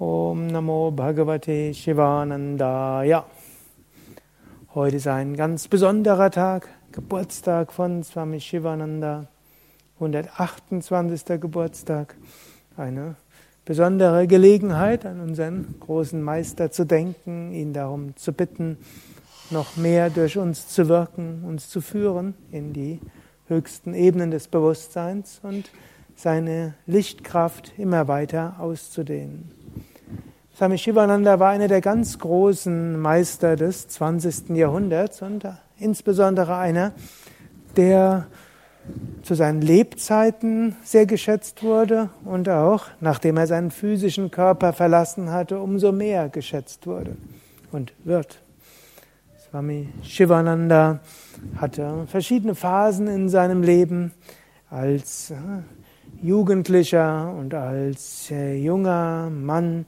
Om Namo Bhagavate Shivanandaya. Heute ist ein ganz besonderer Tag, Geburtstag von Swami Shivananda, 128. Geburtstag. Eine besondere Gelegenheit, an unseren großen Meister zu denken, ihn darum zu bitten, noch mehr durch uns zu wirken, uns zu führen in die höchsten Ebenen des Bewusstseins und seine Lichtkraft immer weiter auszudehnen. Swami Shivananda war einer der ganz großen Meister des 20. Jahrhunderts und insbesondere einer, der zu seinen Lebzeiten sehr geschätzt wurde und auch, nachdem er seinen physischen Körper verlassen hatte, umso mehr geschätzt wurde und wird. Swami Shivananda hatte verschiedene Phasen in seinem Leben als äh, Jugendlicher und als äh, junger Mann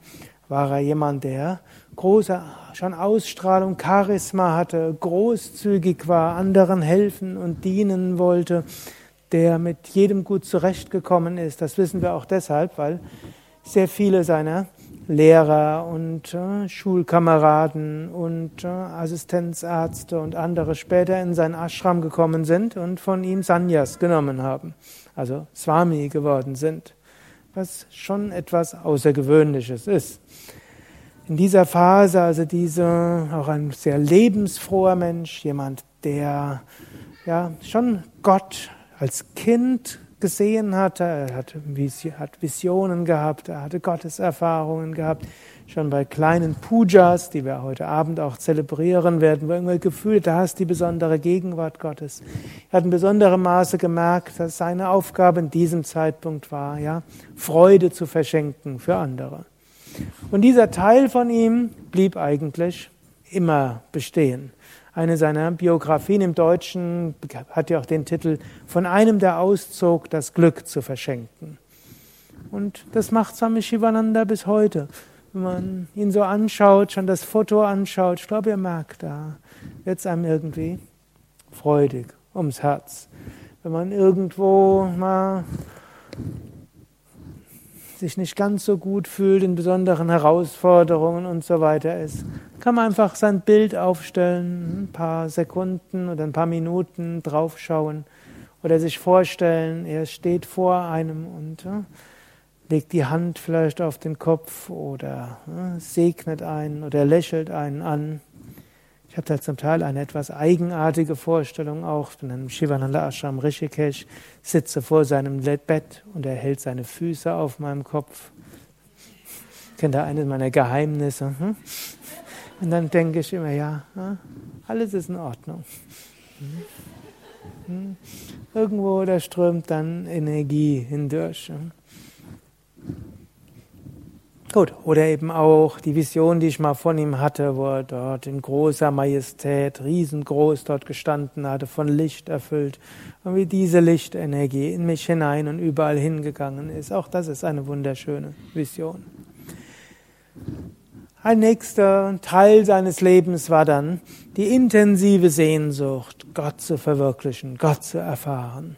war er jemand, der große schon Ausstrahlung, Charisma hatte, großzügig war, anderen helfen und dienen wollte, der mit jedem gut zurechtgekommen ist. Das wissen wir auch deshalb, weil sehr viele seiner Lehrer und äh, Schulkameraden und äh, Assistenzärzte und andere später in sein Ashram gekommen sind und von ihm Sanyas genommen haben, also Swami geworden sind was schon etwas Außergewöhnliches ist. In dieser Phase, also diese, auch ein sehr lebensfroher Mensch, jemand, der ja schon Gott als Kind gesehen hatte, er hat Visionen gehabt, er hatte Gotteserfahrungen gehabt, schon bei kleinen Pujas, die wir heute Abend auch zelebrieren werden, wo irgendwie gefühlt, da ist die besondere Gegenwart Gottes. Er hat in besonderem Maße gemerkt, dass seine Aufgabe in diesem Zeitpunkt war, ja, Freude zu verschenken für andere. Und dieser Teil von ihm blieb eigentlich immer bestehen. Eine seiner Biografien im Deutschen hat ja auch den Titel Von einem, der auszog, das Glück zu verschenken. Und das macht Swami Shivananda bis heute wenn man ihn so anschaut, schon das Foto anschaut, ich glaube, ihr merkt, da wird es einem irgendwie freudig ums Herz. Wenn man irgendwo mal sich nicht ganz so gut fühlt, in besonderen Herausforderungen und so weiter ist, kann man einfach sein Bild aufstellen, ein paar Sekunden oder ein paar Minuten draufschauen oder sich vorstellen, er steht vor einem und legt die Hand vielleicht auf den Kopf oder äh, segnet einen oder lächelt einen an. Ich habe da zum Teil eine etwas eigenartige Vorstellung auch. Bin im Shivananda Ashram Rishikesh, sitze vor seinem Bett und er hält seine Füße auf meinem Kopf. Kennt er eines meiner Geheimnisse? Hm? Und dann denke ich immer, ja, alles ist in Ordnung. Hm? Hm? Irgendwo da strömt dann Energie hindurch. Gut, oder eben auch die Vision, die ich mal von ihm hatte, wo er dort in großer Majestät, riesengroß dort gestanden hatte, von Licht erfüllt, und wie diese Lichtenergie in mich hinein und überall hingegangen ist. Auch das ist eine wunderschöne Vision. Ein nächster Teil seines Lebens war dann die intensive Sehnsucht, Gott zu verwirklichen, Gott zu erfahren.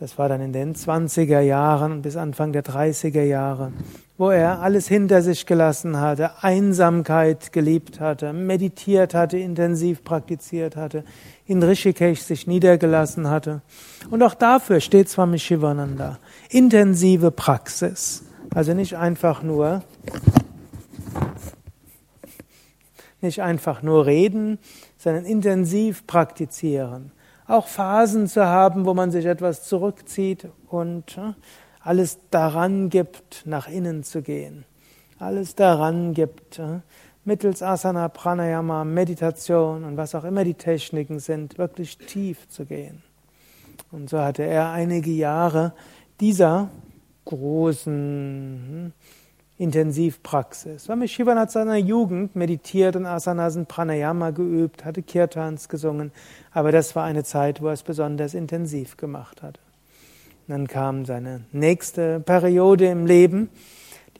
Das war dann in den 20er Jahren bis Anfang der 30er Jahre, wo er alles hinter sich gelassen hatte, Einsamkeit geliebt hatte, meditiert hatte, intensiv praktiziert hatte, in Rishikesh sich niedergelassen hatte. Und auch dafür steht Swami Shivananda. Intensive Praxis. Also nicht einfach nur, nicht einfach nur reden, sondern intensiv praktizieren auch Phasen zu haben, wo man sich etwas zurückzieht und äh, alles daran gibt, nach innen zu gehen. Alles daran gibt, äh, mittels Asana, Pranayama, Meditation und was auch immer die Techniken sind, wirklich tief zu gehen. Und so hatte er einige Jahre dieser großen hm, Intensivpraxis. Swami Shivan hat seiner Jugend meditiert und Asanas und Pranayama geübt, hatte Kirtans gesungen, aber das war eine Zeit, wo er es besonders intensiv gemacht hat. dann kam seine nächste Periode im Leben,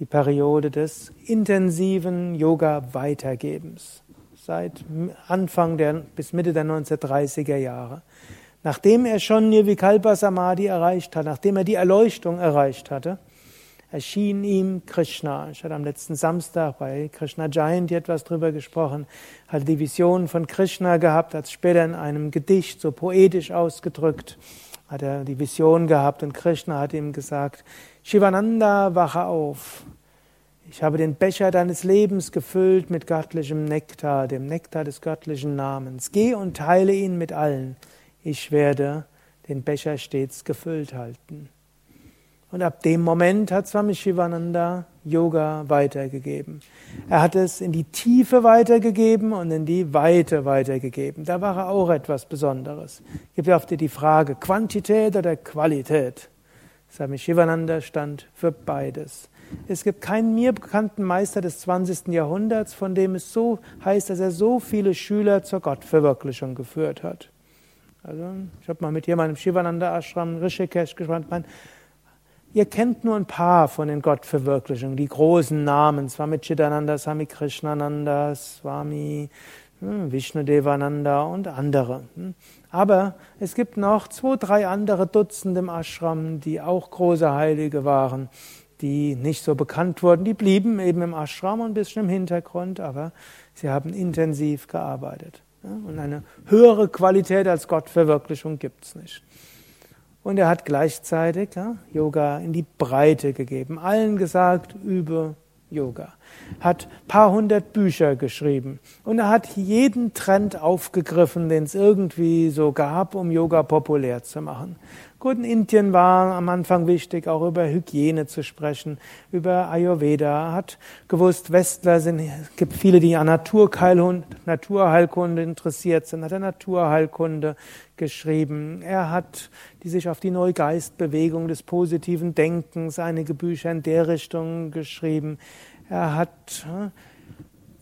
die Periode des intensiven Yoga-Weitergebens, seit Anfang der, bis Mitte der 1930er Jahre. Nachdem er schon Nirvikalpa Samadhi erreicht hat, nachdem er die Erleuchtung erreicht hatte, erschien ihm Krishna. Ich hatte am letzten Samstag bei Krishna Giant etwas drüber gesprochen, hatte die Vision von Krishna gehabt, hat es später in einem Gedicht so poetisch ausgedrückt, hat er die Vision gehabt und Krishna hat ihm gesagt, Shivananda, wache auf. Ich habe den Becher deines Lebens gefüllt mit göttlichem Nektar, dem Nektar des göttlichen Namens. Geh und teile ihn mit allen. Ich werde den Becher stets gefüllt halten. Und ab dem Moment hat Swami Shivananda Yoga weitergegeben. Er hat es in die Tiefe weitergegeben und in die Weite weitergegeben. Da war er auch etwas Besonderes. Es gibt ja oft die Frage, Quantität oder Qualität. Swami Shivananda stand für beides. Es gibt keinen mir bekannten Meister des 20. Jahrhunderts, von dem es so heißt, dass er so viele Schüler zur Gottverwirklichung geführt hat. Also, ich habe mal mit jemandem Shivananda Ashram Rishikesh gesprochen. Ihr kennt nur ein paar von den Gottverwirklichungen, die großen Namen, Swami Chidananda, Swami Krishnananda, Swami hm, Vishnudevananda und andere. Hm. Aber es gibt noch zwei, drei andere Dutzend im Ashram, die auch große Heilige waren, die nicht so bekannt wurden. Die blieben eben im Ashram ein bisschen im Hintergrund, aber sie haben intensiv gearbeitet. Und eine höhere Qualität als Gottverwirklichung gibt es nicht. Und er hat gleichzeitig ja, Yoga in die Breite gegeben. Allen gesagt, übe Yoga. Hat paar hundert Bücher geschrieben. Und er hat jeden Trend aufgegriffen, den es irgendwie so gab, um Yoga populär zu machen. Gut, in Indien war am Anfang wichtig, auch über Hygiene zu sprechen, über Ayurveda. Hat gewusst, Westler sind, es gibt viele, die an Naturheilkunde interessiert sind, hat er Naturheilkunde geschrieben. Er hat die sich auf die Neugeistbewegung des positiven Denkens einige Bücher in der Richtung geschrieben. Er hat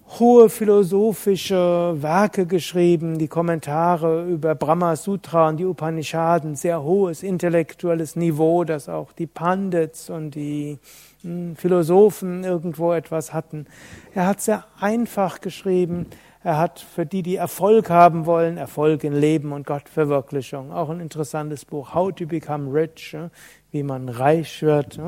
hohe philosophische Werke geschrieben, die Kommentare über Brahma Sutra und die Upanishaden, sehr hohes intellektuelles Niveau, das auch die Pandits und die hm, Philosophen irgendwo etwas hatten. Er hat sehr einfach geschrieben. Er hat für die, die Erfolg haben wollen, Erfolg in Leben und Gottverwirklichung. Auch ein interessantes Buch, How to Become Rich, wie man reich wird.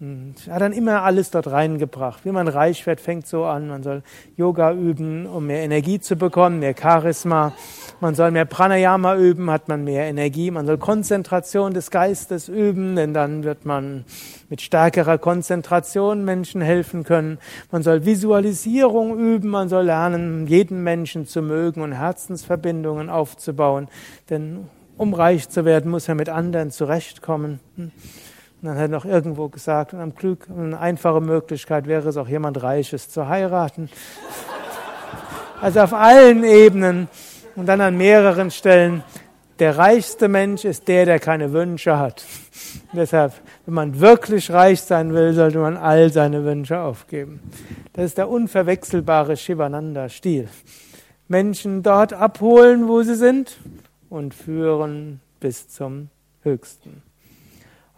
Er hat dann immer alles dort reingebracht. Wie man reich wird, fängt so an. Man soll Yoga üben, um mehr Energie zu bekommen, mehr Charisma. Man soll mehr Pranayama üben, hat man mehr Energie. Man soll Konzentration des Geistes üben, denn dann wird man mit stärkerer Konzentration Menschen helfen können. Man soll Visualisierung üben, man soll lernen, jeden Menschen zu mögen und Herzensverbindungen aufzubauen. Denn um reich zu werden, muss er mit anderen zurechtkommen. Und dann hat er noch irgendwo gesagt, und am Glück, eine einfache Möglichkeit wäre es auch jemand Reiches zu heiraten. Also auf allen Ebenen und dann an mehreren Stellen. Der reichste Mensch ist der, der keine Wünsche hat. Deshalb, wenn man wirklich reich sein will, sollte man all seine Wünsche aufgeben. Das ist der unverwechselbare Shivananda-Stil. Menschen dort abholen, wo sie sind und führen bis zum Höchsten.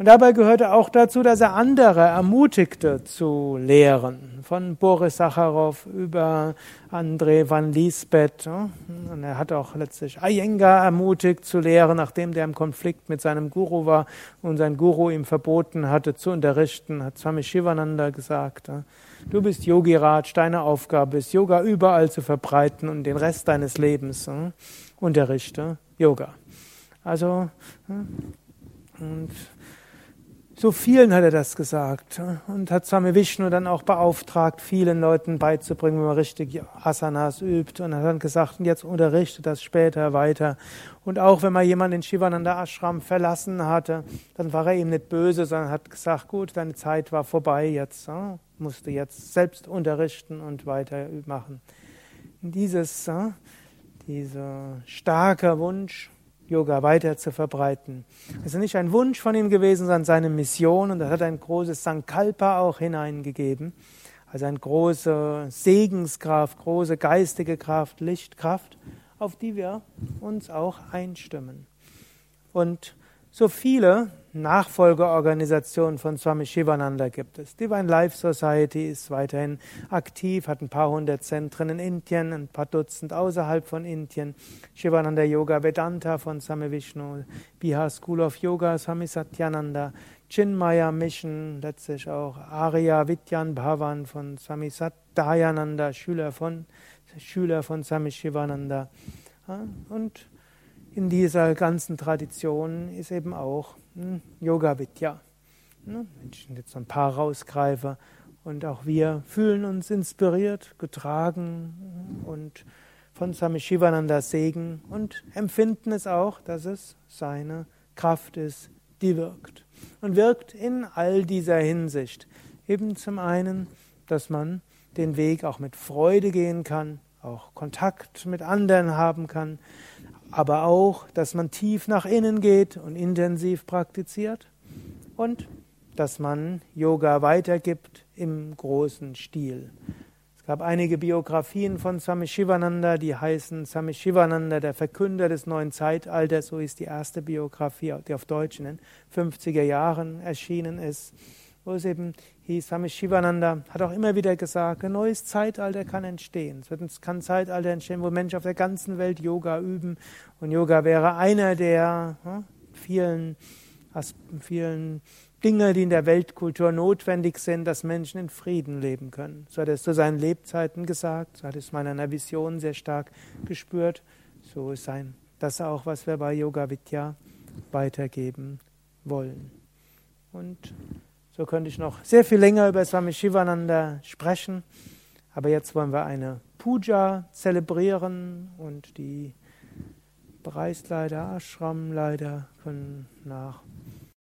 Und dabei gehörte auch dazu, dass er andere ermutigte zu lehren. Von Boris Sacharow über André van Liesbeth. Und er hat auch letztlich Iyengar ermutigt zu lehren, nachdem der im Konflikt mit seinem Guru war und sein Guru ihm verboten hatte zu unterrichten, hat Swami Shivananda gesagt, du bist Yogi Raj, deine Aufgabe ist, Yoga überall zu verbreiten und den Rest deines Lebens unterrichte Yoga. Also, und so vielen hat er das gesagt und hat Swami Vishnu dann auch beauftragt, vielen Leuten beizubringen, wie man richtig Asanas übt. Und hat dann gesagt, jetzt unterrichte das später weiter. Und auch wenn man jemanden in Shivananda Ashram verlassen hatte, dann war er ihm nicht böse, sondern hat gesagt, gut, deine Zeit war vorbei, jetzt musst du jetzt selbst unterrichten und weitermachen. Dieses, dieser starke Wunsch, Yoga weiter zu verbreiten. Es ist nicht ein Wunsch von ihm gewesen, sondern seine Mission und er hat ein großes Sankalpa auch hineingegeben. Also eine große Segenskraft, große geistige Kraft, Lichtkraft, auf die wir uns auch einstimmen. Und so viele Nachfolgeorganisationen von Swami Shivananda gibt es. Divine Life Society ist weiterhin aktiv, hat ein paar hundert Zentren in Indien, ein paar Dutzend außerhalb von Indien. Shivananda Yoga Vedanta von Swami Vishnu, Bihar School of Yoga, Swami Satyananda, Chinmaya Mission, letztlich auch Arya Vidyan Bhavan von Swami Satyayananda, Schüler von, Schüler von Swami Shivananda. Und in dieser ganzen Tradition ist eben auch hm, Yoga Vidya. Wenn ich jetzt ein paar rausgreife, und auch wir fühlen uns inspiriert, getragen und von Swami Shivananda Segen und empfinden es auch, dass es seine Kraft ist, die wirkt. Und wirkt in all dieser Hinsicht. Eben zum einen, dass man den Weg auch mit Freude gehen kann, auch Kontakt mit anderen haben kann, aber auch, dass man tief nach innen geht und intensiv praktiziert und dass man Yoga weitergibt im großen Stil. Es gab einige Biografien von Swami Shivananda, die heißen Swami Shivananda, der Verkünder des neuen Zeitalters. So ist die erste Biografie, die auf Deutsch in den 50er Jahren erschienen ist. Wo es eben hieß, Swami Shivananda hat auch immer wieder gesagt, ein neues Zeitalter kann entstehen. Es wird kann ein Zeitalter entstehen, wo Menschen auf der ganzen Welt Yoga üben. Und Yoga wäre einer der hm, vielen, vielen Dinge, die in der Weltkultur notwendig sind, dass Menschen in Frieden leben können. So hat er es zu seinen Lebzeiten gesagt, so hat es in meiner Vision sehr stark gespürt. So ist sein, das auch, was wir bei Yoga Vidya weitergeben wollen. Und so könnte ich noch sehr viel länger über Swami Shivananda sprechen, aber jetzt wollen wir eine Puja zelebrieren und die Bereichsleiter, Ashramleiter können nach